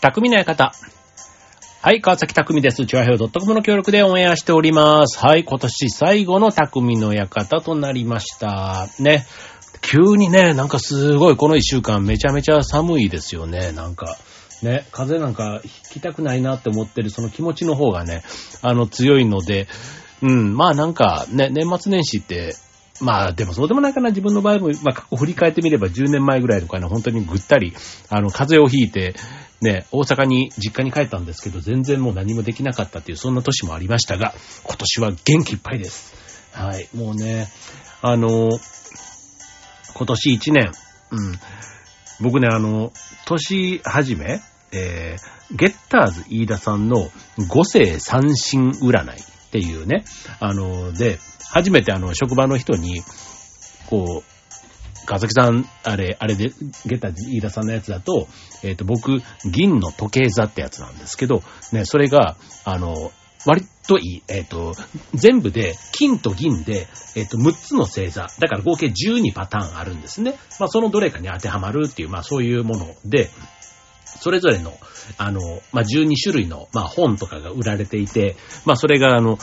匠の館。はい、川崎匠です。チュアヘオ .com の協力でオンエアしております。はい、今年最後の匠の館となりました。ね。急にね、なんかすごいこの一週間めちゃめちゃ寒いですよね、なんか。ね、風邪なんか引きたくないなって思ってるその気持ちの方がね、あの強いので、うん、まあなんかね、年末年始って、まあでもそうでもないかな、自分の場合も、まあ過去振り返ってみれば10年前ぐらいとかね、本当にぐったり、あの、風邪をひいて、ね、大阪に、実家に帰ったんですけど、全然もう何もできなかったっていう、そんな年もありましたが、今年は元気いっぱいです。はい、もうね、あの、今年1年、うん、僕ね、あの、年始め、えー、ゲッターズ飯田さんの五世三神占いっていうね、あの、で、初めてあの、職場の人に、こう、川崎さん、あれ、あれで、ゲッターズ飯田さんのやつだと、えっ、と、僕、銀の時計座ってやつなんですけど、ね、それが、あの、割といい、えっ、と、全部で、金と銀で、えっ、と、6つの星座。だから合計12パターンあるんですね。まあ、そのどれかに当てはまるっていう、まあ、そういうもので、それぞれの、あの、まあ、12種類の、まあ、本とかが売られていて、まあ、それが、あの、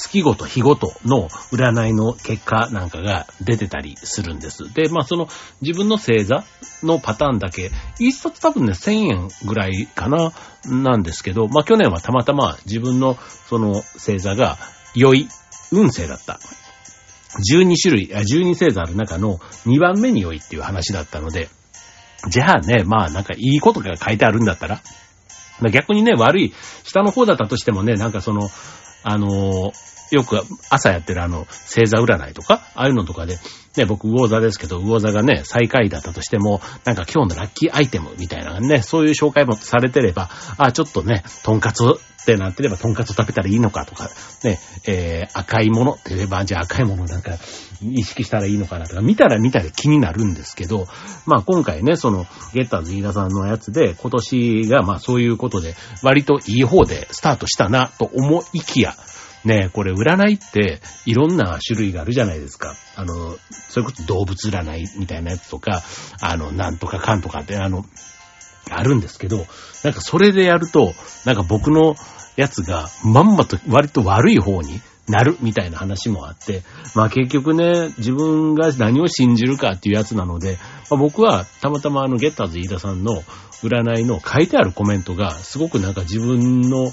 月ごと日ごとの占いの結果なんかが出てたりするんです。で、まあその自分の星座のパターンだけ、一冊多分ね1000円ぐらいかな、なんですけど、まあ去年はたまたま自分のその星座が良い運勢だった。12種類、12星座ある中の2番目に良いっていう話だったので、じゃあね、まあなんかいいことが書いてあるんだったら、逆にね、悪い、下の方だったとしてもね、なんかその、あのーよく朝やってるあの、星座占いとか、ああいうのとかで、ね、僕魚座ですけど、魚座がね、最下位だったとしても、なんか今日のラッキーアイテムみたいなね、そういう紹介もされてれば、あ、ちょっとね、とんかつってなってれば、とんかつ食べたらいいのかとか、ね、えー、赤いものって言えば、じゃあ赤いものなんか意識したらいいのかなとか、見たら見たら気になるんですけど、まあ今回ね、その、ゲッターズ飯田さんのやつで、今年がまあそういうことで、割といい方でスタートしたなと思いきや、ねえ、これ占いっていろんな種類があるじゃないですか。あの、それこそ動物占いみたいなやつとか、あの、なんとかかんとかって、あの、あるんですけど、なんかそれでやると、なんか僕のやつがまんまと割と悪い方になるみたいな話もあって、まあ結局ね、自分が何を信じるかっていうやつなので、まあ、僕はたまたまあのゲッターズ飯田さんの占いの書いてあるコメントがすごくなんか自分の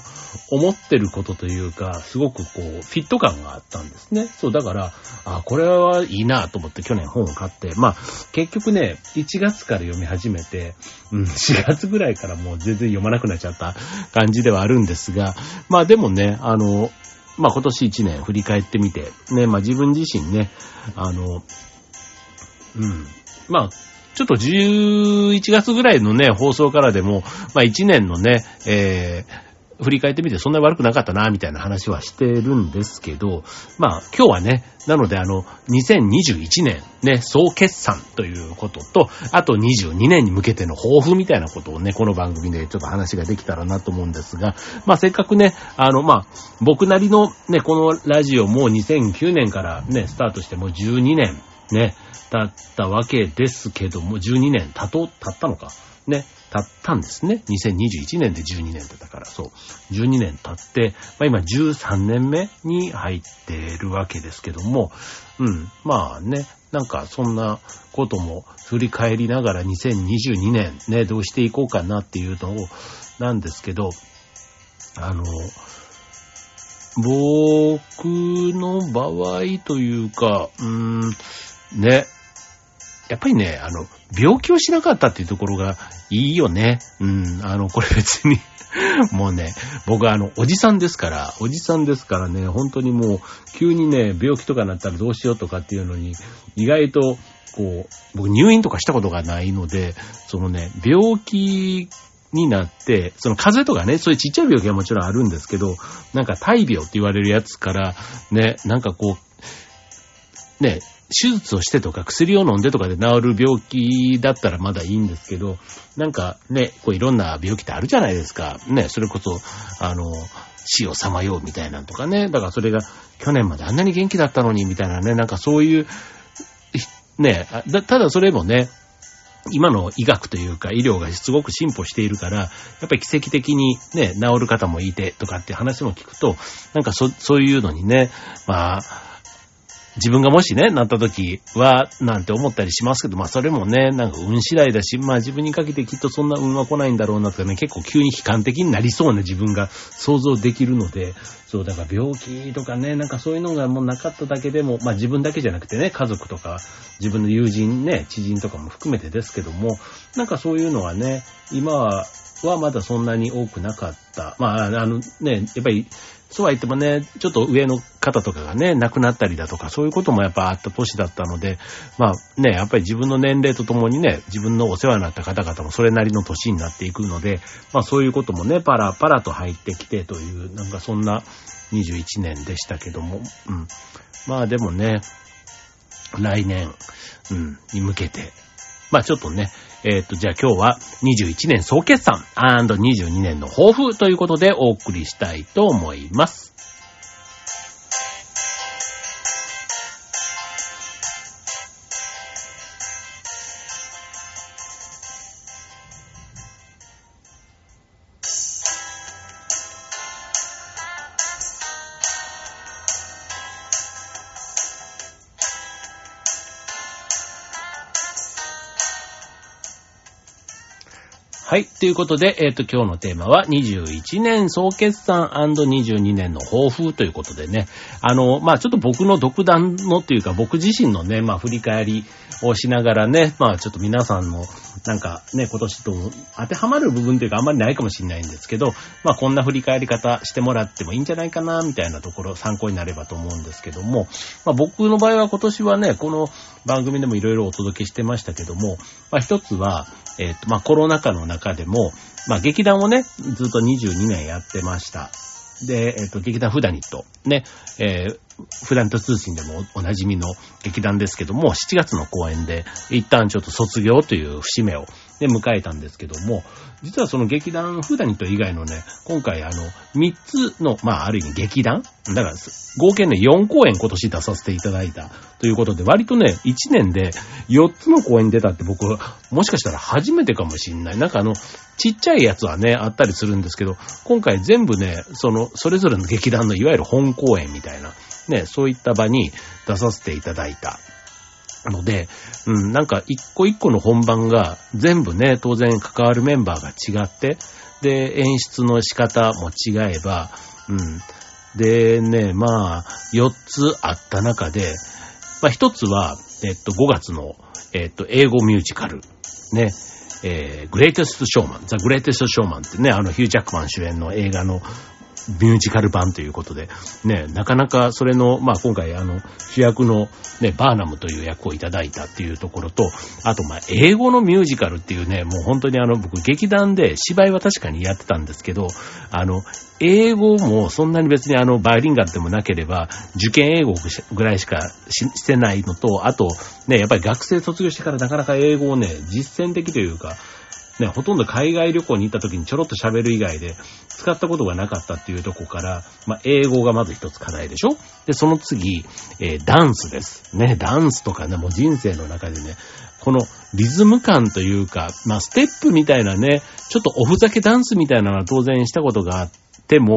思ってることというか、すごくこう、フィット感があったんですね。そう、だから、あ、これはいいなと思って去年本を買って、まあ、結局ね、1月から読み始めて、うん、4月ぐらいからもう全然読まなくなっちゃった感じではあるんですが、まあでもね、あの、まあ今年1年振り返ってみて、ね、まあ自分自身ね、あの、うん、まあ、ちょっと11月ぐらいのね、放送からでも、まあ1年のね、えー、振り返ってみてそんなに悪くなかったな、みたいな話はしてるんですけど、まあ今日はね、なのであの、2021年ね、総決算ということと、あと22年に向けての抱負みたいなことをね、この番組でちょっと話ができたらなと思うんですが、まあせっかくね、あの、まあ、僕なりのね、このラジオも2009年からね、スタートしてもう12年ね、経ったわけですけども、12年経とう、経ったのか。ね、経ったんですね。2021年で12年だったから、そう。12年経って、まあ今13年目に入ってるわけですけども、うん、まあね、なんかそんなことも振り返りながら2022年ね、どうしていこうかなっていうのを、なんですけど、あの、僕の場合というか、うーん、ね。やっぱりね、あの、病気をしなかったっていうところがいいよね。うん、あの、これ別に もうね、僕はあの、おじさんですから、おじさんですからね、本当にもう、急にね、病気とかなったらどうしようとかっていうのに、意外と、こう、僕入院とかしたことがないので、そのね、病気になって、その風邪とかね、そういうちっちゃい病気はもちろんあるんですけど、なんか大病って言われるやつから、ね、なんかこう、ね、手術をしてとか薬を飲んでとかで治る病気だったらまだいいんですけど、なんかね、こういろんな病気ってあるじゃないですか。ね、それこそ、あの、死をさまようみたいなんとかね。だからそれが去年まであんなに元気だったのにみたいなね、なんかそういう、ね、ただそれもね、今の医学というか医療がすごく進歩しているから、やっぱり奇跡的にね、治る方もいてとかって話も聞くと、なんかそ、そういうのにね、まあ、自分がもしね、なった時は、なんて思ったりしますけど、まあそれもね、なんか運次第だし、まあ自分にかけてきっとそんな運は来ないんだろうなとかね、結構急に悲観的になりそうな自分が想像できるので、そう、だから病気とかね、なんかそういうのがもうなかっただけでも、まあ自分だけじゃなくてね、家族とか、自分の友人ね、知人とかも含めてですけども、なんかそういうのはね、今は、はまだそんなに多くなかった。まあ、あのね、やっぱりそうは言ってもね、ちょっと上の方とかがね、亡くなったりだとか、そういうこともやっぱあった年だったので、まあね、やっぱり自分の年齢とともにね、自分のお世話になった方々もそれなりの年になっていくので、まあそういうこともね、パラパラと入ってきてという、なんかそんな21年でしたけども、うん。まあでもね、来年、うん、に向けて、まあちょっとね、えっ、ー、と、じゃあ今日は21年総決算 &22 年の抱負ということでお送りしたいと思います。ということで、えっ、ー、と、今日のテーマは21年総決算 &22 年の抱負ということでね。あの、まあちょっと僕の独断のというか僕自身のね、まあ振り返りをしながらね、まあちょっと皆さんのなんかね、今年と当てはまる部分というかあんまりないかもしれないんですけど、まあこんな振り返り方してもらってもいいんじゃないかな、みたいなところ参考になればと思うんですけども、まあ僕の場合は今年はね、この番組でもいろいろお届けしてましたけども、まあ一つは、えっ、ー、と、まあコロナ禍の中でも、まあ劇団をね、ずっと22年やってました。で、えっ、ー、と、劇団フダニット、ね、えー、フダニット通信でもおなじみの劇団ですけども、7月の公演で一旦ちょっと卒業という節目をで迎えたんですけども、実はその劇団フーダニット以外のね、今回あの、3つの、まあある意味劇団だから、合計ね、4公演今年出させていただいたということで、割とね、1年で4つの公演出たって僕、もしかしたら初めてかもしんない。なんかあの、ちっちゃいやつはね、あったりするんですけど、今回全部ね、その、それぞれの劇団のいわゆる本公演みたいな、ね、そういった場に出させていただいた。ので、うん、なんか一個一個の本番が全部ね、当然関わるメンバーが違って、で、演出の仕方も違えば、うん。でね、まあ、4つあった中で、まあ1つは、えっと、5月の、えっと、英語ミュージカル、ね、えー、グレイテストショーマン、ザ・グレイテストショーマンってね、あのヒュー・ジャックマン主演の映画のミュージカル版ということで、ね、なかなかそれの、まあ今回あの、主役のね、バーナムという役をいただいたっていうところと、あとまあ英語のミュージカルっていうね、もう本当にあの、僕劇団で芝居は確かにやってたんですけど、あの、英語もそんなに別にあの、バイリンガルでもなければ、受験英語ぐらいしかしてないのと、あと、ね、やっぱり学生卒業してからなかなか英語をね、実践的というか、ね、ほとんど海外旅行に行った時にちょろっと喋る以外で使ったことがなかったっていうとこから、まあ、英語がまず一つ課題でしょ？で、その次、えー、ダンスです。ね、ダンスとかね、もう人生の中でね、このリズム感というか、まあ、ステップみたいなね、ちょっとおふざけダンスみたいなのは当然したことがあって、でも、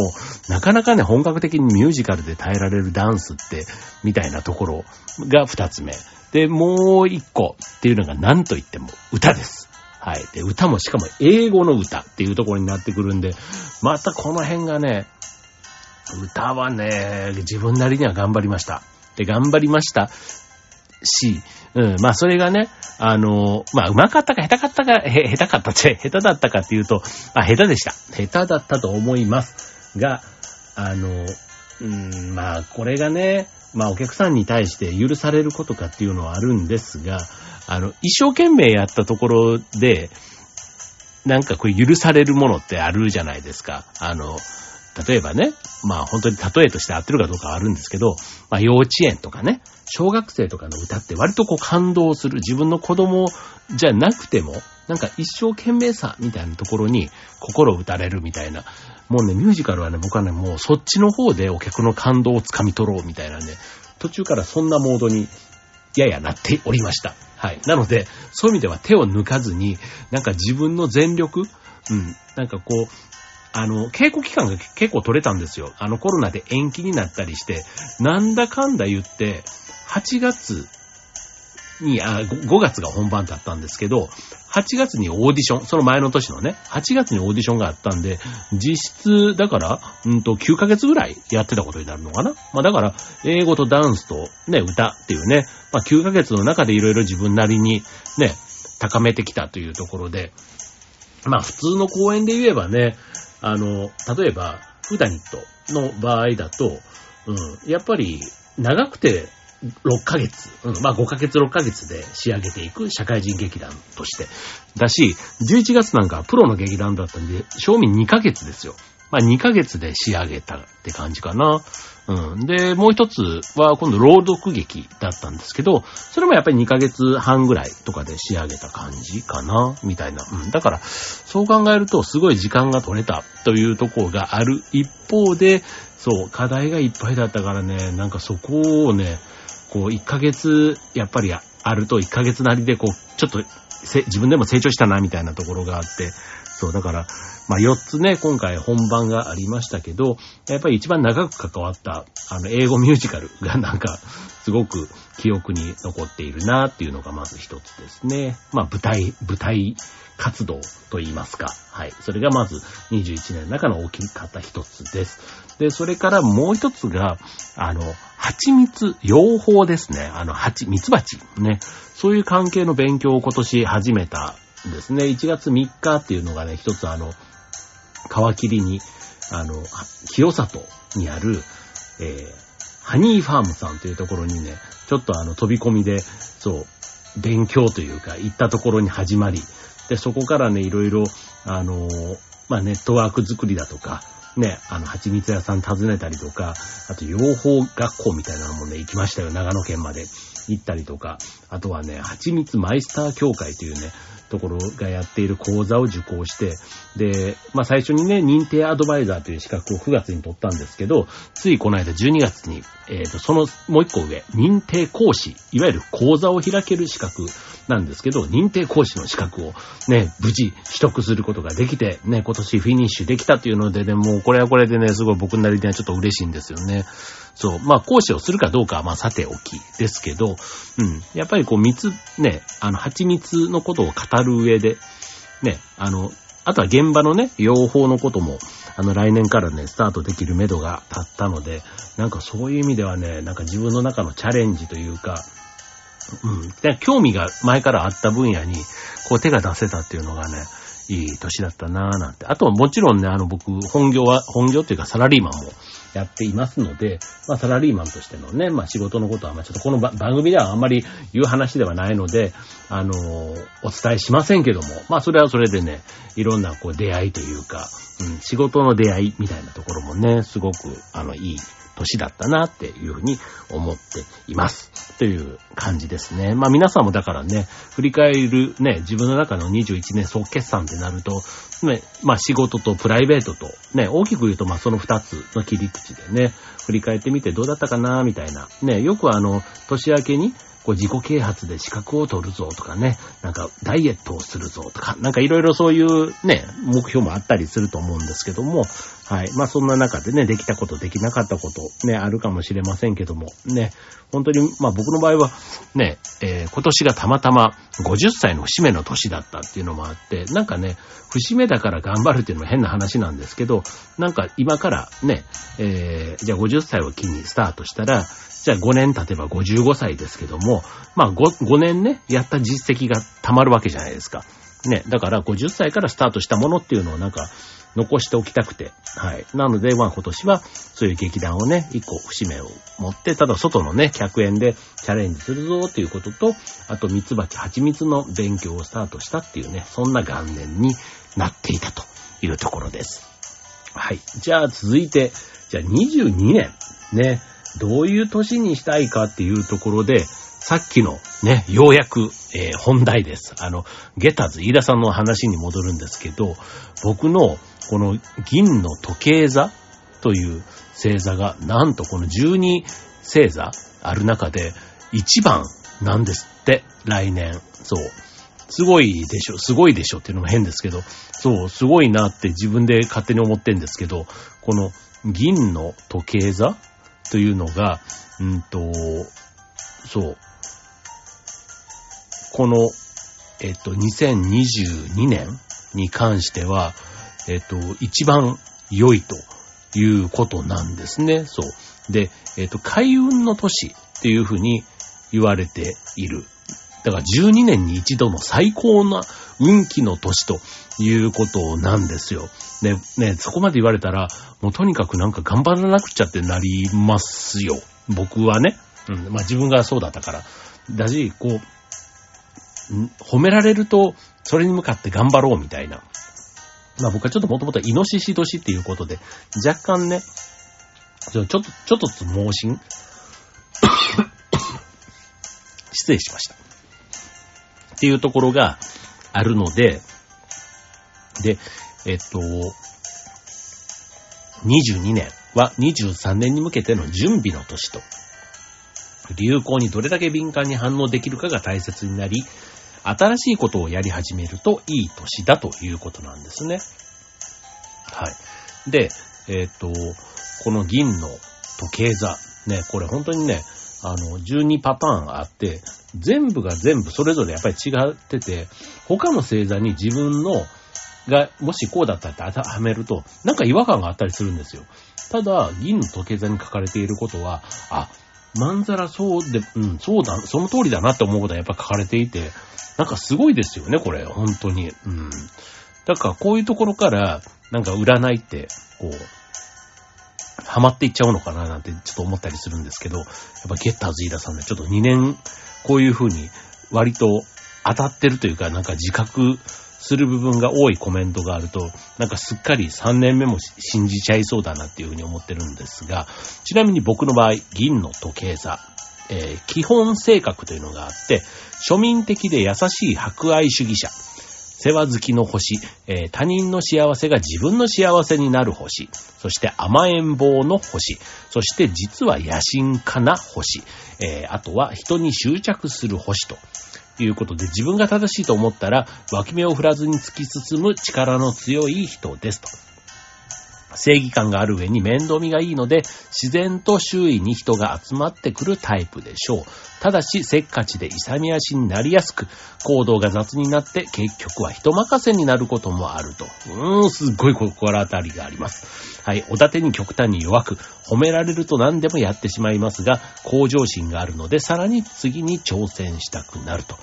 なかなかね、本格的にミュージカルで耐えられるダンスって、みたいなところが二つ目。で、もう一個っていうのが何と言っても歌です。はい。で、歌もしかも英語の歌っていうところになってくるんで、またこの辺がね、歌はね、自分なりには頑張りました。で、頑張りましたし、うん、まあそれがね、あの、まあ上手かったか下手かったか、へ、下手かったって、下手だったかっていうと、あ、下手でした。下手だったと思いますが、あの、うん、まあこれがね、まあお客さんに対して許されることかっていうのはあるんですが、あの、一生懸命やったところで、なんかこれ許されるものってあるじゃないですか。あの、例えばね、まあ本当に例えとして合ってるかどうかはあるんですけど、まあ幼稚園とかね、小学生とかの歌って割とこう感動する自分の子供じゃなくても、なんか一生懸命さみたいなところに心を打たれるみたいな。もうね、ミュージカルはね、僕はね、もうそっちの方でお客の感動をつかみ取ろうみたいなね、途中からそんなモードにややなっておりました。はい。なので、そういう意味では手を抜かずに、なんか自分の全力、うん、なんかこう、あの、稽古期間が結構取れたんですよ。あのコロナで延期になったりして、なんだかんだ言って、8月に、あ、5月が本番だったんですけど、8月にオーディション、その前の年のね、8月にオーディションがあったんで、実質、だから、うんと、9ヶ月ぐらいやってたことになるのかな。まあだから、英語とダンスとね、歌っていうね、まあ9ヶ月の中でいろいろ自分なりにね、高めてきたというところで、まあ普通の公演で言えばね、あの、例えば、フダニットの場合だと、うん、やっぱり長くて6ヶ月、うん、まあ5ヶ月6ヶ月で仕上げていく社会人劇団として。だし、11月なんかプロの劇団だったんで、賞味2ヶ月ですよ。まあ2ヶ月で仕上げたって感じかな。うん。で、もう一つは今度朗読劇だったんですけど、それもやっぱり2ヶ月半ぐらいとかで仕上げた感じかな、みたいな。うん。だから、そう考えるとすごい時間が取れたというところがある一方で、そう、課題がいっぱいだったからね、なんかそこをね、こう、1ヶ月、やっぱりあると1ヶ月なりで、こう、ちょっと、自分でも成長したな、みたいなところがあって、そう、だから、まあ、4つね、今回本番がありましたけど、やっぱり一番長く関わった、あの、英語ミュージカル がなんか、すごく記憶に残っているなっていうのがまず一つですね。まあ、舞台、舞台活動と言いますか。はい。それがまず21年の中の大きかった一つです。で、それからもう一つが、あの、蜂蜜、養蜂ですね。あの、蜂、蜜蜂。ね。そういう関係の勉強を今年始めたですね。1月3日っていうのがね、一つあの、皮切りに、あの、清里にある、えー、ハニーファームさんというところにね、ちょっとあの、飛び込みで、そう、勉強というか、行ったところに始まり、で、そこからね、いろいろ、あのまあ、ネットワーク作りだとか、ね、あの、蜂蜜屋さん訪ねたりとか、あと、養蜂学校みたいなのもね、行きましたよ、長野県まで行ったりとか、あとはね、蜂蜜マイスター協会というね、ところがやっている講座を受講して、で、まあ最初にね、認定アドバイザーという資格を9月に取ったんですけど、ついこの間12月に、えっ、ー、と、そのもう一個上、認定講師、いわゆる講座を開ける資格なんですけど、認定講師の資格をね、無事取得することができて、ね、今年フィニッシュできたというのでね、もうこれはこれでね、すごい僕なりにはちょっと嬉しいんですよね。そう。まあ、講師をするかどうかは、まあ、さておきですけど、うん。やっぱりこう、蜜、ね、あの、蜂蜜のことを語る上で、ね、あの、あとは現場のね、養蜂のことも、あの、来年からね、スタートできる目処が立ったので、なんかそういう意味ではね、なんか自分の中のチャレンジというか、うん。で興味が前からあった分野に、こう手が出せたっていうのがね、いい年だったなぁなんて。あとはもちろんね、あの僕、本業は、本業っていうかサラリーマンもやっていますので、まあサラリーマンとしてのね、まあ仕事のことは、まあちょっとこの番組ではあんまり言う話ではないので、あのー、お伝えしませんけども、まあそれはそれでね、いろんなこう出会いというか、うん、仕事の出会いみたいなところもね、すごく、あの、いい年だったなっていうふうに思っています。という感じですね。まあ皆さんもだからね、振り返るね、自分の中の21年総決算ってなると、ね、まあ仕事とプライベートと、ね、大きく言うとまあその2つの切り口でね、振り返ってみてどうだったかな、みたいな。ね、よくあの、年明けに、こう自己啓発で資格を取るぞとかね、なんかダイエットをするぞとか、なんかいろいろそういうね、目標もあったりすると思うんですけども、はい。まあそんな中でね、できたこと、できなかったこと、ね、あるかもしれませんけども、ね、本当に、まあ僕の場合は、ね、えー、今年がたまたま50歳の節目の年だったっていうのもあって、なんかね、節目だから頑張るっていうのも変な話なんですけど、なんか今からね、えー、じゃあ50歳を機にスタートしたら、じゃあ5年経てば55歳ですけども、まあ 5, 5年ね、やった実績が溜まるわけじゃないですか。ね、だから50歳からスタートしたものっていうのをなんか残しておきたくて、はい。なので、まあ今年はそういう劇団をね、一個節目を持って、ただ外のね、客演でチャレンジするぞっていうことと、あと蜜蜂蜂蜜の勉強をスタートしたっていうね、そんな元年になっていたというところです。はい。じゃあ続いて、じゃあ22年、ね、どういう年にしたいかっていうところで、さっきのね、ようやく、えー、本題です。あの、ゲタズ、飯田さんの話に戻るんですけど、僕のこの銀の時計座という星座が、なんとこの12星座ある中で、一番なんですって、来年。そう。すごいでしょ、すごいでしょっていうのも変ですけど、そう、すごいなって自分で勝手に思ってんですけど、この銀の時計座というのが、うんと、そう、この、えっと、2022年に関しては、えっと、一番良いということなんですね。そう。で、えっと、開運の年っていうふうに言われている。だから12年に一度の最高な運気の年ということなんですよ。ね、ね、そこまで言われたら、もうとにかくなんか頑張らなくちゃってなりますよ。僕はね。うん、まあ自分がそうだったから。だし、こう、褒められると、それに向かって頑張ろうみたいな。まあ僕はちょっともともとイノシシ年っていうことで、若干ね、ちょっと、ちょっとつ盲信 失礼しました。っていうところがあるので、で、えっと、22年は23年に向けての準備の年と、流行にどれだけ敏感に反応できるかが大切になり、新しいことをやり始めるといい年だということなんですね。はい。で、えっ、と、この銀の時計座、ね、これ本当にね、あの、12パターンあって、全部が全部それぞれやっぱり違ってて、他の星座に自分のが、もしこうだったって当てはめると、なんか違和感があったりするんですよ。ただ、銀の時計座に書かれていることは、あ、まんざらそうで、うん、そうだ、その通りだなって思うことはやっぱ書かれていて、なんかすごいですよね、これ、本当に。うん。だからこういうところから、なんか占いって、こう、ハマっていっちゃうのかななんてちょっと思ったりするんですけど、やっぱゲッターズイーダさんね、ちょっと2年、こういうふうに割と当たってるというか、なんか自覚する部分が多いコメントがあると、なんかすっかり3年目も信じちゃいそうだなっていうふうに思ってるんですが、ちなみに僕の場合、銀の時計座、えー、基本性格というのがあって、庶民的で優しい博愛主義者、世話好きの星、えー、他人の幸せが自分の幸せになる星、そして甘えん坊の星、そして実は野心家な星、えー、あとは人に執着する星ということで、自分が正しいと思ったら、脇目を振らずに突き進む力の強い人ですと。正義感がある上に面倒見がいいので、自然と周囲に人が集まってくるタイプでしょう。ただし、せっかちで勇み足になりやすく、行動が雑になって結局は人任せになることもあると。うーん、すっごい心当たりがあります。はい、おだてに極端に弱く、褒められると何でもやってしまいますが、向上心があるので、さらに次に挑戦したくなると。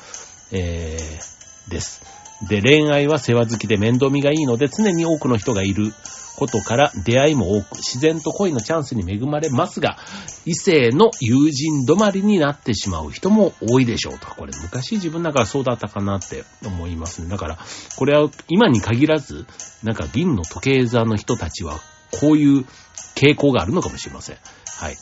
えー、です。で、恋愛は世話好きで面倒見がいいので、常に多くの人がいることから出会いも多く、自然と恋のチャンスに恵まれますが、異性の友人止まりになってしまう人も多いでしょうと。これ昔自分だからそうだったかなって思いますね。だから、これは今に限らず、なんか銀の時計座の人たちは、こういう傾向があるのかもしれません。はい。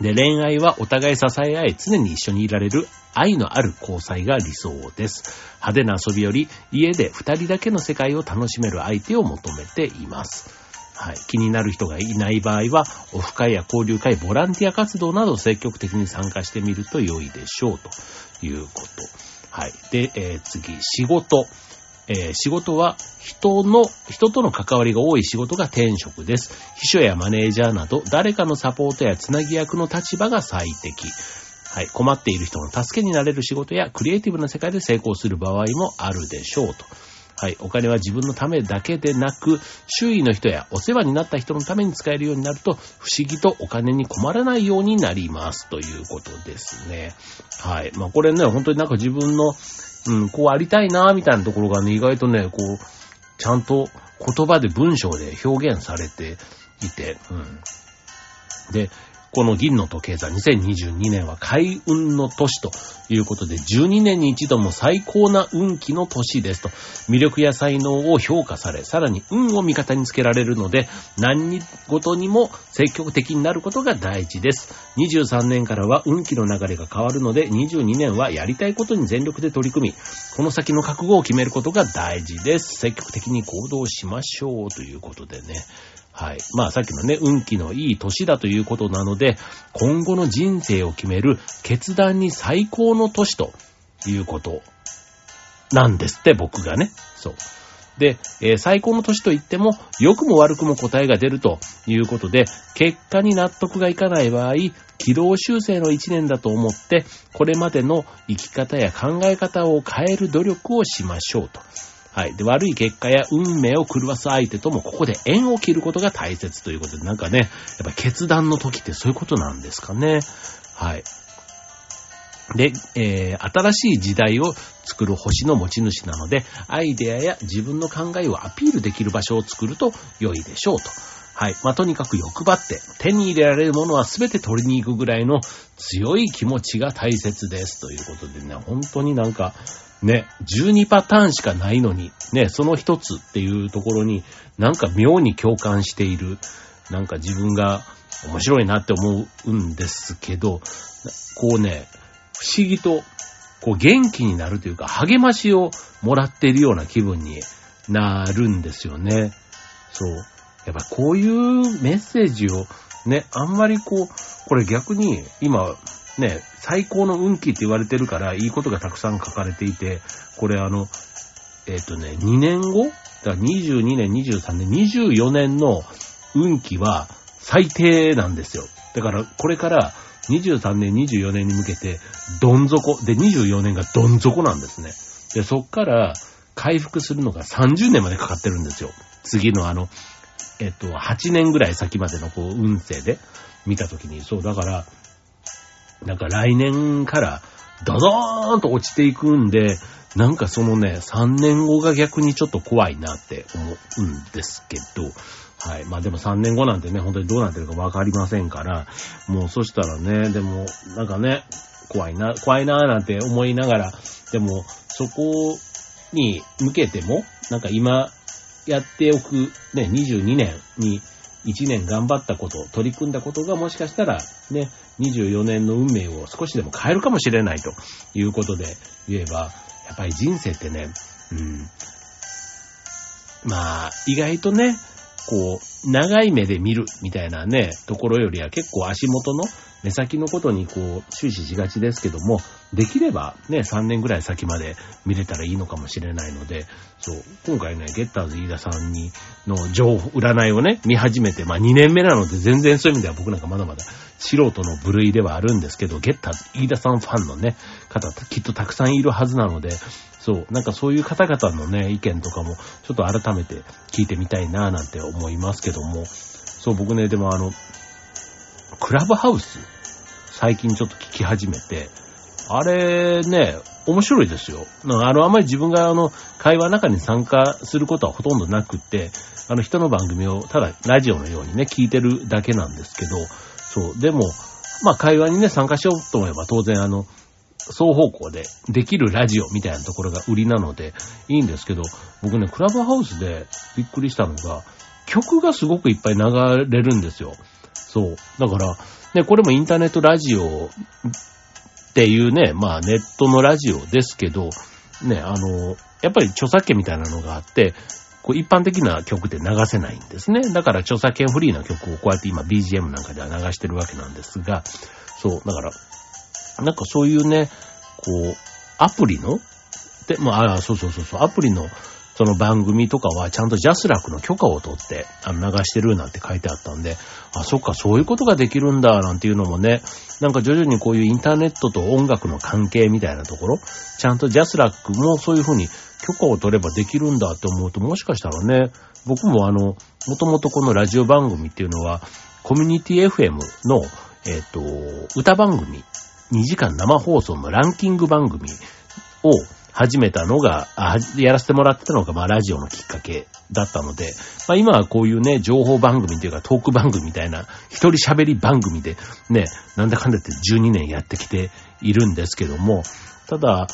で、恋愛はお互い支え合い、常に一緒にいられる愛のある交際が理想です。派手な遊びより家で二人だけの世界を楽しめる相手を求めています。はい。気になる人がいない場合は、オフ会や交流会、ボランティア活動など積極的に参加してみると良いでしょうということ。はい。で、えー、次、仕事。えー、仕事は人の、人との関わりが多い仕事が転職です。秘書やマネージャーなど、誰かのサポートやつなぎ役の立場が最適。はい。困っている人の助けになれる仕事やクリエイティブな世界で成功する場合もあるでしょうと。はい。お金は自分のためだけでなく、周囲の人やお世話になった人のために使えるようになると、不思議とお金に困らないようになりますということですね。はい。まあこれね、本当になんか自分の、うん、こうありたいな、みたいなところがね、意外とね、こう、ちゃんと言葉で文章で表現されていて、うん。で、この銀の時計座2022年は開運の年ということで、12年に一度も最高な運気の年ですと、魅力や才能を評価され、さらに運を味方につけられるので、何事にも積極的になることが大事です。23年からは運気の流れが変わるので、22年はやりたいことに全力で取り組み、この先の覚悟を決めることが大事です。積極的に行動しましょうということでね。はい。まあさっきのね、運気のいい年だということなので、今後の人生を決める決断に最高の年ということなんですって、僕がね。そう。で、えー、最高の年と言っても、良くも悪くも答えが出るということで、結果に納得がいかない場合、軌道修正の一年だと思って、これまでの生き方や考え方を変える努力をしましょうと。はい。で、悪い結果や運命を狂わす相手ともここで縁を切ることが大切ということで、なんかね、やっぱ決断の時ってそういうことなんですかね。はい。で、えー、新しい時代を作る星の持ち主なので、アイデアや自分の考えをアピールできる場所を作ると良いでしょうと。はい。まあ、とにかく欲張って、手に入れられるものは全て取りに行くぐらいの強い気持ちが大切です。ということでね、本当になんか、ね、12パターンしかないのに、ね、その一つっていうところに、なんか妙に共感している、なんか自分が面白いなって思うんですけど、こうね、不思議と、こう元気になるというか、励ましをもらっているような気分になるんですよね。そう。やっぱこういうメッセージをね、あんまりこう、これ逆に今ね、最高の運気って言われてるからいいことがたくさん書かれていて、これあの、えっ、ー、とね、2年後？だから22年、23年、24年の運気は最低なんですよ。だからこれから23年、24年に向けて、どん底。で、24年がどん底なんですね。で、そっから回復するのが30年までかかってるんですよ。次のあの、えっと、8年ぐらい先までのこう、運勢で見たときに、そう、だから、なんか来年からドドーンと落ちていくんで、なんかそのね、3年後が逆にちょっと怖いなって思うんですけど、はい。まあでも3年後なんてね、本当にどうなってるかわかりませんから、もうそしたらね、でも、なんかね、怖いな、怖いなーなんて思いながら、でも、そこに向けても、なんか今やっておく、ね、22年に1年頑張ったこと、取り組んだことがもしかしたら、ね、24年の運命を少しでも変えるかもしれないということで言えば、やっぱり人生ってね、うん、まあ、意外とね、こう、長い目で見るみたいなね、ところよりは結構足元の目先のことにこう、終始しがちですけども、できればね、3年ぐらい先まで見れたらいいのかもしれないので、そう、今回ね、ゲッターズ飯田さんに、の情報、占いをね、見始めて、まあ2年目なので全然そういう意味では僕なんかまだまだ素人の部類ではあるんですけど、ゲッターズ飯田さんファンのね、方、きっとたくさんいるはずなので、そう、なんかそういう方々のね、意見とかも、ちょっと改めて聞いてみたいななんて思いますけども、そう、僕ね、でもあの、クラブハウス、最近ちょっと聞き始めて、あれね、面白いですよ。あの、あんまり自分があの、会話の中に参加することはほとんどなくって、あの、人の番組をただラジオのようにね、聞いてるだけなんですけど、そう、でも、まあ会話にね、参加しようと思えば当然あの、双方向でできるラジオみたいなところが売りなのでいいんですけど、僕ね、クラブハウスでびっくりしたのが、曲がすごくいっぱい流れるんですよ。そう。だから、ね、これもインターネットラジオっていうね、まあネットのラジオですけど、ね、あの、やっぱり著作権みたいなのがあって、こう一般的な曲で流せないんですね。だから著作権フリーな曲をこうやって今 BGM なんかでは流してるわけなんですが、そう、だからなんかそういうね、こう、アプリので、まあ、そうそうそうそう、アプリのその番組とかはちゃんと JASRAC の許可を取ってあ流してるなんて書いてあったんで、あ、そっか、そういうことができるんだ、なんていうのもね、なんか徐々にこういうインターネットと音楽の関係みたいなところ、ちゃんと JASRAC もそういうふうに許可を取ればできるんだって思うと、もしかしたらね、僕もあの、もともとこのラジオ番組っていうのは、コミュニティ FM の、えっ、ー、と、歌番組2時間生放送のランキング番組を始めたのが、やらせてもらってたのが、まあ、ラジオのきっかけだったので、まあ、今はこういうね、情報番組というかトーク番組みたいな、一人喋り番組で、ね、なんだかんだって12年やってきているんですけども、ただ、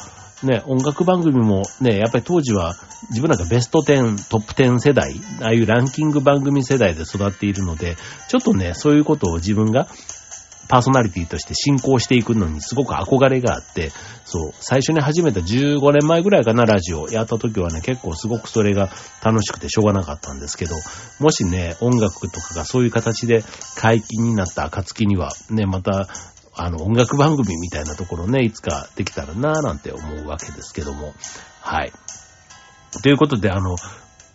ね、音楽番組もね、やっぱり当時は自分なんかベスト10、トップ10世代、ああいうランキング番組世代で育っているので、ちょっとね、そういうことを自分がパーソナリティとして進行していくのにすごく憧れがあって、そう、最初に始めた15年前ぐらいかな、ラジオやった時はね、結構すごくそれが楽しくてしょうがなかったんですけど、もしね、音楽とかがそういう形で解禁になった暁には、ね、また、あの、音楽番組みたいなところね、いつかできたらなぁなんて思うわけですけども。はい。ということで、あの、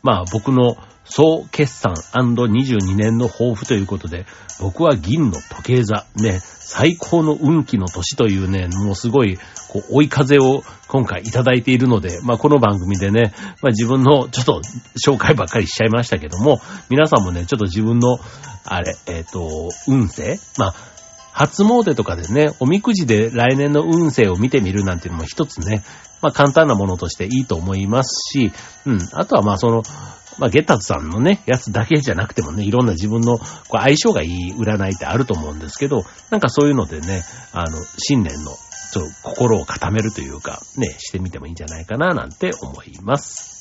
まあ僕の総決算 &22 年の抱負ということで、僕は銀の時計座、ね、最高の運気の年というね、もうすごい、こう、追い風を今回いただいているので、まあこの番組でね、まあ自分のちょっと紹介ばっかりしちゃいましたけども、皆さんもね、ちょっと自分の、あれ、えっ、ー、と、運勢まあ、初詣とかでね、おみくじで来年の運勢を見てみるなんていうのも一つね、まあ簡単なものとしていいと思いますし、うん、あとはまあその、まあ、ゲタズさんのね、やつだけじゃなくてもね、いろんな自分のこう相性がいい占いってあると思うんですけど、なんかそういうのでね、あの、新年の、ちょっと心を固めるというか、ね、してみてもいいんじゃないかな、なんて思います。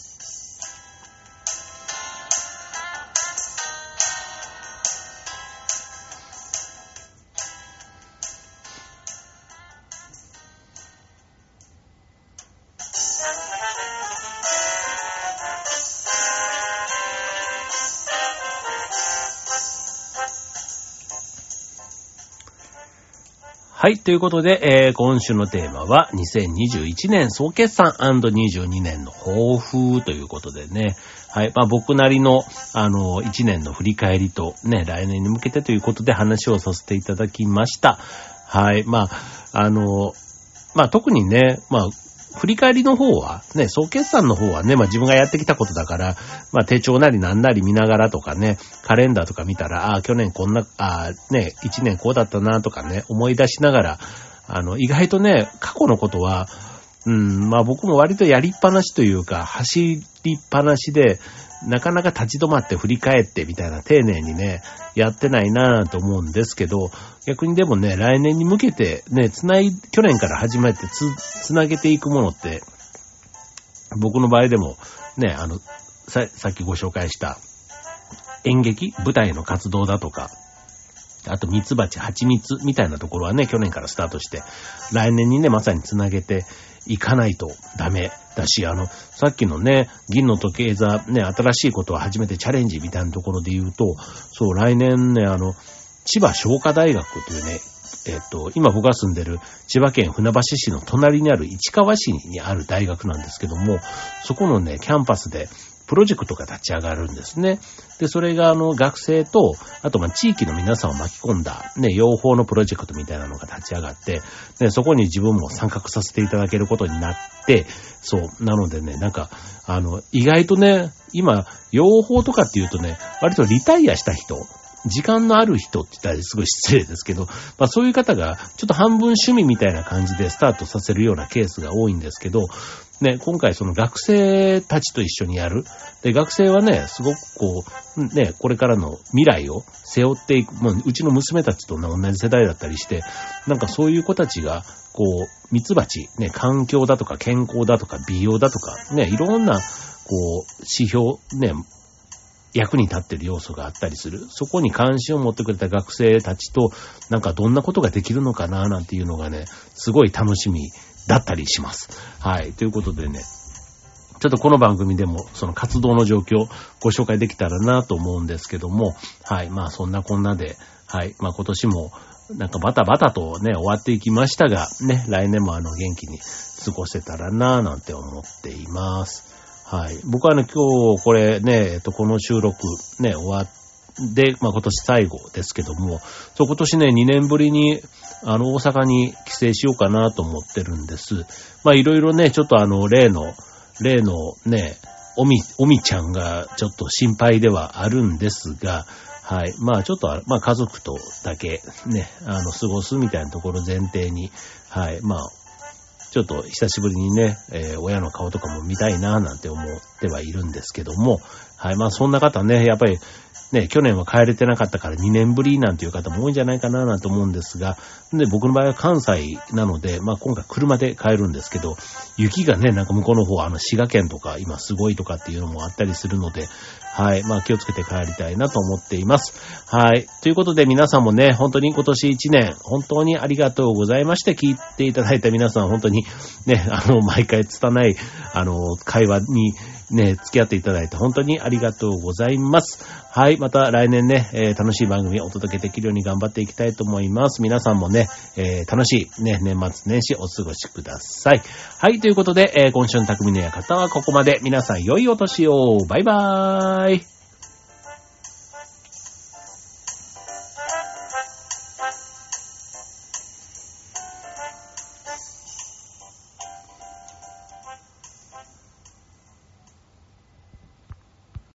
はい。ということで、えー、今週のテーマは、2021年総決算 &22 年の抱負ということでね。はい。まあ僕なりの、あの、1年の振り返りと、ね、来年に向けてということで話をさせていただきました。はい。まあ、あの、まあ特にね、まあ、振り返りの方は、ね、総決算の方はね、まあ自分がやってきたことだから、まあ手帳なりなんなり見ながらとかね、カレンダーとか見たら、ああ、去年こんな、ああ、ね、一年こうだったなとかね、思い出しながら、あの、意外とね、過去のことは、うん、まあ僕も割とやりっぱなしというか、走りっぱなしで、なかなか立ち止まって振り返ってみたいな丁寧にね、やってないなぁと思うんですけど、逆にでもね、来年に向けてね、つない、去年から始めてつ、つなげていくものって、僕の場合でもね、あの、さ、さっきご紹介した演劇舞台の活動だとか、あと、蜜蜂、蜂蜜みたいなところはね、去年からスタートして、来年にね、まさにつなげていかないとダメだし、あの、さっきのね、銀の時計座、ね、新しいことを初めてチャレンジみたいなところで言うと、そう、来年ね、あの、千葉商科大学というね、えっと、今僕が住んでる千葉県船橋市の隣にある市川市にある大学なんですけども、そこのね、キャンパスで、プロジェクトが立ち上がるんですね。で、それがあの学生と、あとま地域の皆さんを巻き込んだ、ね、養蜂のプロジェクトみたいなのが立ち上がって、ね、そこに自分も参画させていただけることになって、そう、なのでね、なんか、あの、意外とね、今、養蜂とかっていうとね、割とリタイアした人、時間のある人って言ったらすごい失礼ですけど、まあそういう方がちょっと半分趣味みたいな感じでスタートさせるようなケースが多いんですけど、ね、今回その学生たちと一緒にやる。で、学生はね、すごくこう、ね、これからの未来を背負っていく、もううちの娘たちと同じ世代だったりして、なんかそういう子たちが、こう、ミツバチ、ね、環境だとか健康だとか美容だとか、ね、いろんな、こう、指標、ね、役に立ってる要素があったりする。そこに関心を持ってくれた学生たちと、なんかどんなことができるのかな、なんていうのがね、すごい楽しみだったりします。はい。ということでね、ちょっとこの番組でもその活動の状況ご紹介できたらなと思うんですけども、はい。まあそんなこんなで、はい。まあ今年もなんかバタバタとね、終わっていきましたが、ね、来年もあの元気に過ごせたらななんて思っています。はい。僕はね、今日これね、えっと、この収録ね、終わって、で、まあ今年最後ですけども、そう今年ね、2年ぶりに、あの、大阪に帰省しようかなと思ってるんです。まあいろいろね、ちょっとあの、例の、例のね、おみ、おみちゃんがちょっと心配ではあるんですが、はい。まあちょっと、まあ家族とだけね、あの、過ごすみたいなところ前提に、はい。まあ、ちょっと久しぶりにね、えー、親の顔とかも見たいななんて思ってはいるんですけども、はい。まあそんな方ね、やっぱりね、去年は帰れてなかったから2年ぶりなんていう方も多いんじゃないかななんて思うんですが、で、僕の場合は関西なので、まあ今回車で帰るんですけど、雪がね、なんか向こうの方、あの滋賀県とか今すごいとかっていうのもあったりするので、はい。まあ気をつけて帰りたいなと思っています。はい。ということで皆さんもね、本当に今年1年、本当にありがとうございまして、聞いていただいた皆さん、本当にね、あの、毎回拙い、あの、会話にね、付き合っていただいて本当にありがとうございます。はい。また来年ね、えー、楽しい番組をお届けできるように頑張っていきたいと思います。皆さんもね、えー、楽しいね、年末年始お過ごしください。はい。ということで、えー、今週の匠の館はここまで。皆さん良いお年を。バイバーイ。